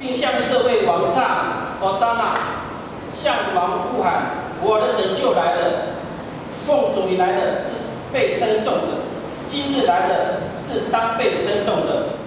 并向这位王上和山呐，向王呼喊：“我的拯救来了，奉主名来的是被称颂的，今日来的是当被称颂的。”